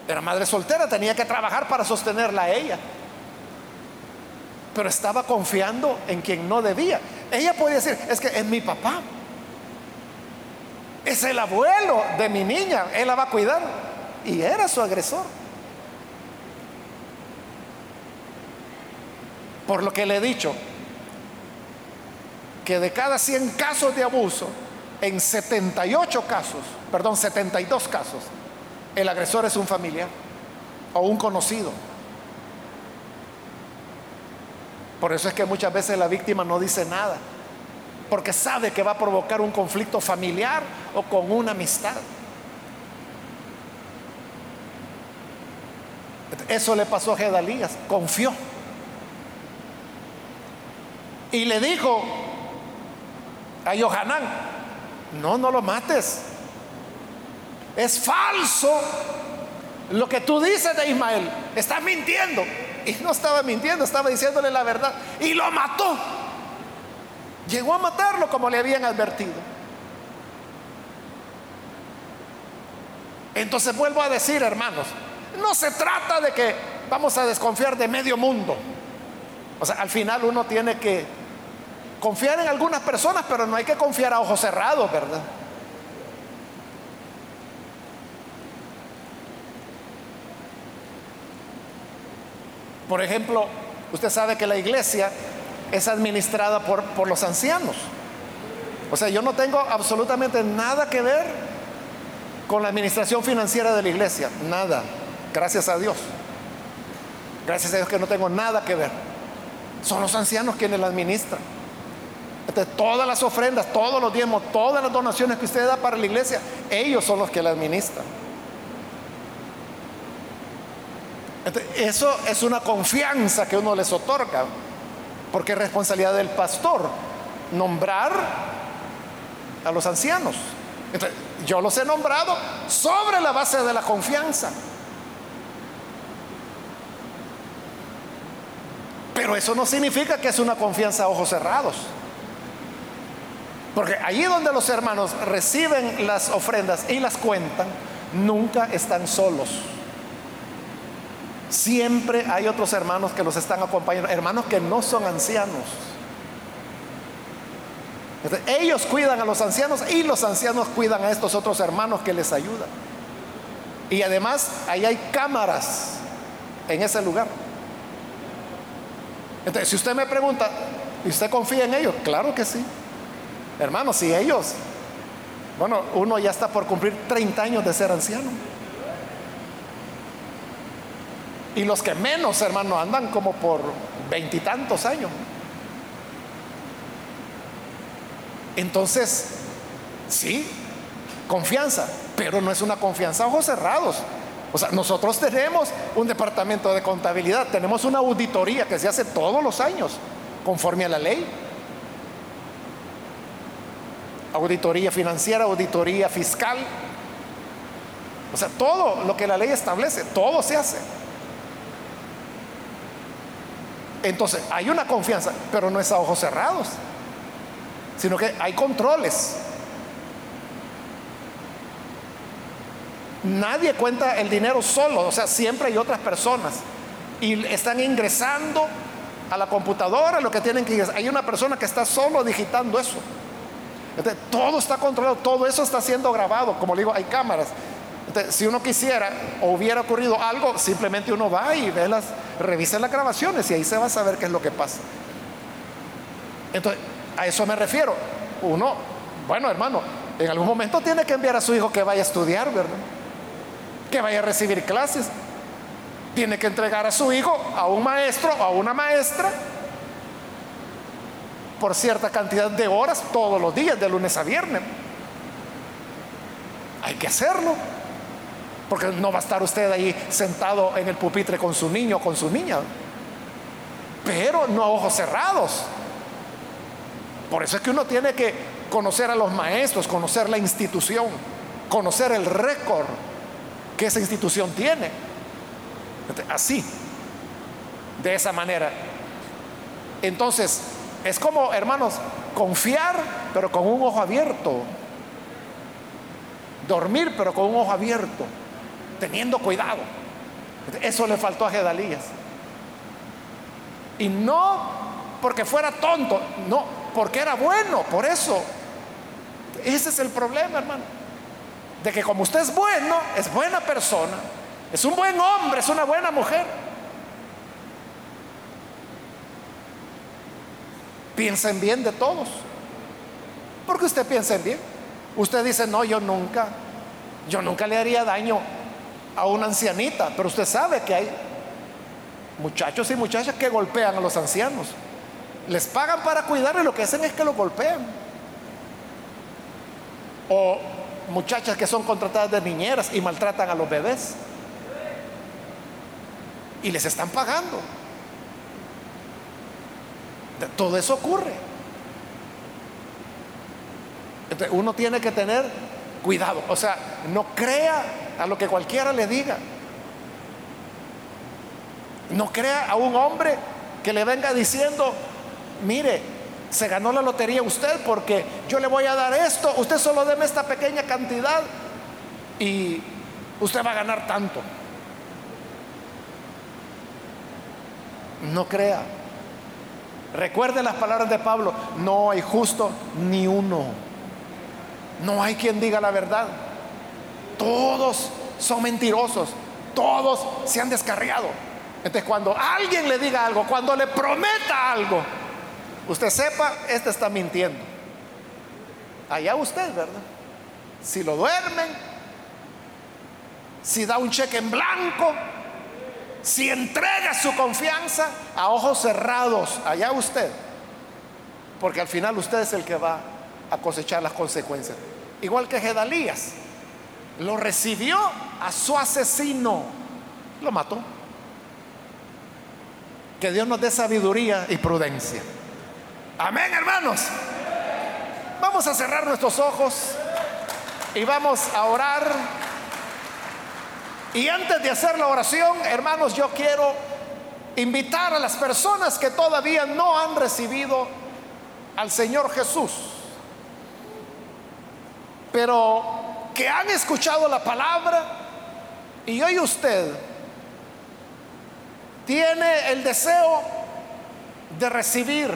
era madre soltera, tenía que trabajar para sostenerla a ella. Pero estaba confiando en quien no debía. Ella podía decir, es que es mi papá. Es el abuelo de mi niña, él la va a cuidar. Y era su agresor. Por lo que le he dicho, que de cada 100 casos de abuso, en 78 casos, perdón, 72 casos, el agresor es un familiar o un conocido. Por eso es que muchas veces la víctima no dice nada, porque sabe que va a provocar un conflicto familiar o con una amistad. Eso le pasó a Gedalías, confió. Y le dijo a Johanán, no, no lo mates. Es falso lo que tú dices de Ismael. Estás mintiendo. Y no estaba mintiendo, estaba diciéndole la verdad. Y lo mató. Llegó a matarlo como le habían advertido. Entonces vuelvo a decir, hermanos, no se trata de que vamos a desconfiar de medio mundo. O sea, al final uno tiene que confiar en algunas personas, pero no hay que confiar a ojos cerrados, ¿verdad? Por ejemplo, usted sabe que la iglesia es administrada por, por los ancianos. O sea, yo no tengo absolutamente nada que ver con la administración financiera de la iglesia. Nada. Gracias a Dios. Gracias a Dios que no tengo nada que ver. Son los ancianos quienes la administran. todas las ofrendas, todos los diezmos, todas las donaciones que usted da para la iglesia, ellos son los que la administran. Eso es una confianza que uno les otorga, porque es responsabilidad del pastor nombrar a los ancianos. yo los he nombrado sobre la base de la confianza. Pero eso no significa que es una confianza a ojos cerrados. Porque allí donde los hermanos reciben las ofrendas y las cuentan, nunca están solos. Siempre hay otros hermanos que los están acompañando, hermanos que no son ancianos. ellos cuidan a los ancianos y los ancianos cuidan a estos otros hermanos que les ayudan. Y además, ahí hay cámaras en ese lugar. Entonces, si usted me pregunta, ¿y usted confía en ellos? Claro que sí. Hermanos, si ellos, bueno, uno ya está por cumplir 30 años de ser anciano. Y los que menos, hermano, andan como por veintitantos años. Entonces, sí, confianza, pero no es una confianza a ojos cerrados. O sea, nosotros tenemos un departamento de contabilidad, tenemos una auditoría que se hace todos los años, conforme a la ley. Auditoría financiera, auditoría fiscal. O sea, todo lo que la ley establece, todo se hace. Entonces, hay una confianza, pero no es a ojos cerrados, sino que hay controles. Nadie cuenta el dinero solo, o sea, siempre hay otras personas. Y están ingresando a la computadora lo que tienen que ingresar. Hay una persona que está solo digitando eso. todo está controlado, todo eso está siendo grabado. Como le digo, hay cámaras. Si uno quisiera o hubiera ocurrido algo, simplemente uno va y ve las, revisa las grabaciones y ahí se va a saber qué es lo que pasa. Entonces, a eso me refiero. Uno, bueno, hermano, en algún momento tiene que enviar a su hijo que vaya a estudiar, ¿verdad? que vaya a recibir clases. Tiene que entregar a su hijo a un maestro o a una maestra por cierta cantidad de horas todos los días, de lunes a viernes. Hay que hacerlo. Porque no va a estar usted ahí sentado en el pupitre con su niño o con su niña. Pero no a ojos cerrados. Por eso es que uno tiene que conocer a los maestros, conocer la institución, conocer el récord que esa institución tiene. Así, de esa manera. Entonces, es como, hermanos, confiar, pero con un ojo abierto. Dormir, pero con un ojo abierto, teniendo cuidado. Eso le faltó a Gedalías. Y no porque fuera tonto, no, porque era bueno, por eso. Ese es el problema, hermano de que como usted es bueno, es buena persona, es un buen hombre, es una buena mujer. Piensen bien de todos. Porque usted piensa en bien. Usted dice, no, yo nunca, yo nunca le haría daño a una ancianita, pero usted sabe que hay muchachos y muchachas que golpean a los ancianos. les pagan para cuidar y lo que hacen es que lo golpean. O muchachas que son contratadas de niñeras y maltratan a los bebés. Y les están pagando. Todo eso ocurre. Entonces, uno tiene que tener cuidado. O sea, no crea a lo que cualquiera le diga. No crea a un hombre que le venga diciendo, mire, se ganó la lotería usted porque yo le voy a dar esto, usted solo deme esta pequeña cantidad y usted va a ganar tanto. No crea. Recuerde las palabras de Pablo, no hay justo ni uno. No hay quien diga la verdad. Todos son mentirosos. Todos se han descarriado. Entonces cuando alguien le diga algo, cuando le prometa algo, usted sepa, este está mintiendo. Allá usted, ¿verdad? Si lo duermen, si da un cheque en blanco, si entrega su confianza a ojos cerrados, allá usted. Porque al final usted es el que va a cosechar las consecuencias. Igual que Gedalías, lo recibió a su asesino, lo mató. Que Dios nos dé sabiduría y prudencia. Amén, hermanos. Vamos a cerrar nuestros ojos y vamos a orar. Y antes de hacer la oración, hermanos, yo quiero invitar a las personas que todavía no han recibido al Señor Jesús, pero que han escuchado la palabra y hoy usted tiene el deseo de recibir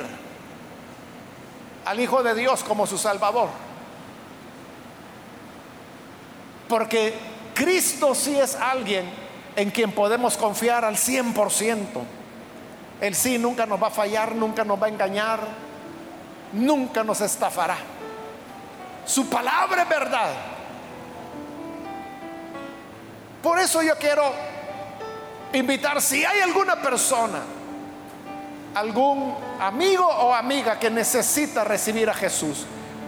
al Hijo de Dios como su Salvador. Porque Cristo sí es alguien en quien podemos confiar al 100%. Él sí nunca nos va a fallar, nunca nos va a engañar, nunca nos estafará. Su palabra es verdad. Por eso yo quiero invitar, si hay alguna persona, algún amigo o amiga que necesita recibir a Jesús,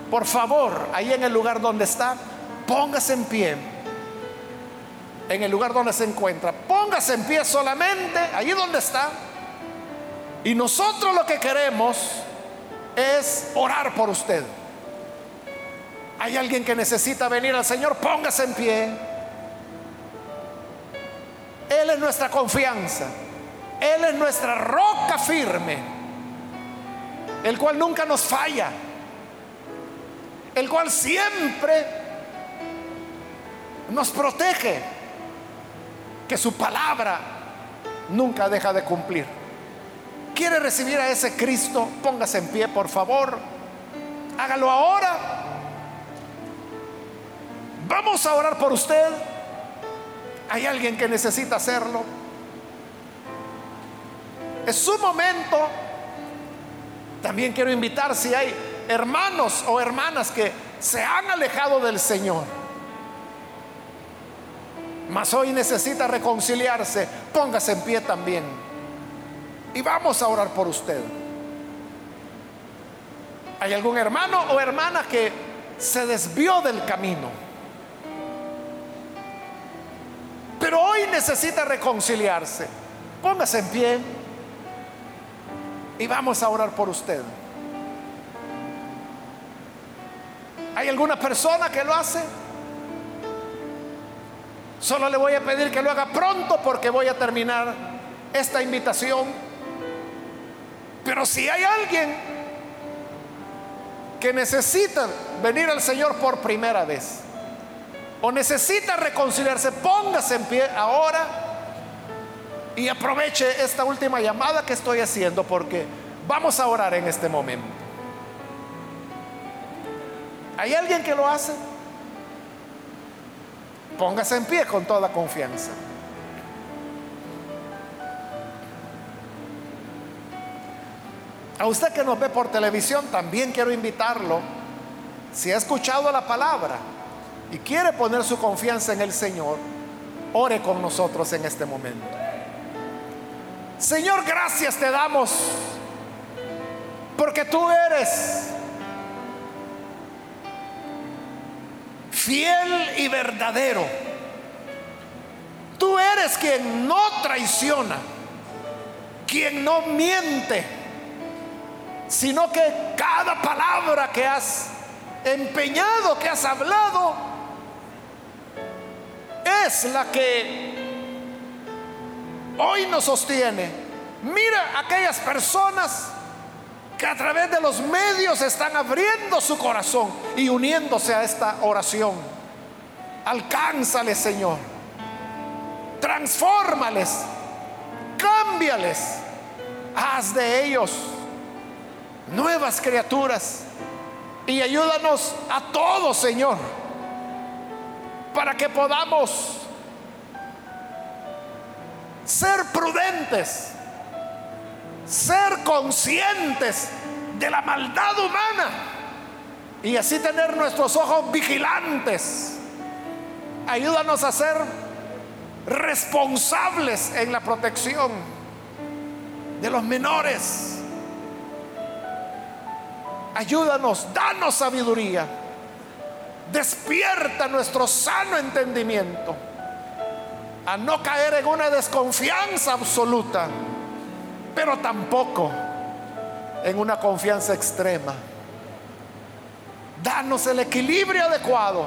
por favor, ahí en el lugar donde está, póngase en pie. En el lugar donde se encuentra, póngase en pie solamente, allí donde está. Y nosotros lo que queremos es orar por usted. Hay alguien que necesita venir al Señor, póngase en pie. Él es nuestra confianza. Él es nuestra roca firme, el cual nunca nos falla, el cual siempre nos protege, que su palabra nunca deja de cumplir. ¿Quiere recibir a ese Cristo? Póngase en pie, por favor. Hágalo ahora. Vamos a orar por usted. ¿Hay alguien que necesita hacerlo? Es su momento. También quiero invitar si hay hermanos o hermanas que se han alejado del Señor. Mas hoy necesita reconciliarse. Póngase en pie también. Y vamos a orar por usted. ¿Hay algún hermano o hermana que se desvió del camino? Pero hoy necesita reconciliarse. Póngase en pie y vamos a orar por usted. ¿Hay alguna persona que lo hace? Solo le voy a pedir que lo haga pronto porque voy a terminar esta invitación. Pero si hay alguien que necesita venir al Señor por primera vez o necesita reconciliarse, póngase en pie ahora y aproveche esta última llamada que estoy haciendo porque vamos a orar en este momento. ¿Hay alguien que lo hace? Póngase en pie con toda confianza. A usted que nos ve por televisión, también quiero invitarlo, si ha escuchado la palabra y quiere poner su confianza en el Señor, ore con nosotros en este momento. Señor, gracias te damos Porque tú eres fiel y verdadero. Tú eres quien no traiciona, quien no miente, sino que cada palabra que has empeñado, que has hablado, es la que hoy nos sostiene. Mira aquellas personas que a través de los medios están abriendo su corazón y uniéndose a esta oración. Alcánzales, Señor. Transfórmales. Cámbiales. Haz de ellos nuevas criaturas. Y ayúdanos a todos, Señor, para que podamos ser prudentes ser conscientes de la maldad humana y así tener nuestros ojos vigilantes. Ayúdanos a ser responsables en la protección de los menores. Ayúdanos, danos sabiduría. Despierta nuestro sano entendimiento a no caer en una desconfianza absoluta pero tampoco en una confianza extrema. Danos el equilibrio adecuado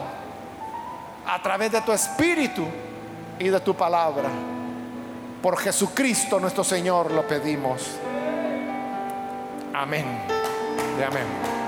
a través de tu espíritu y de tu palabra. Por Jesucristo nuestro Señor lo pedimos. Amén. amén.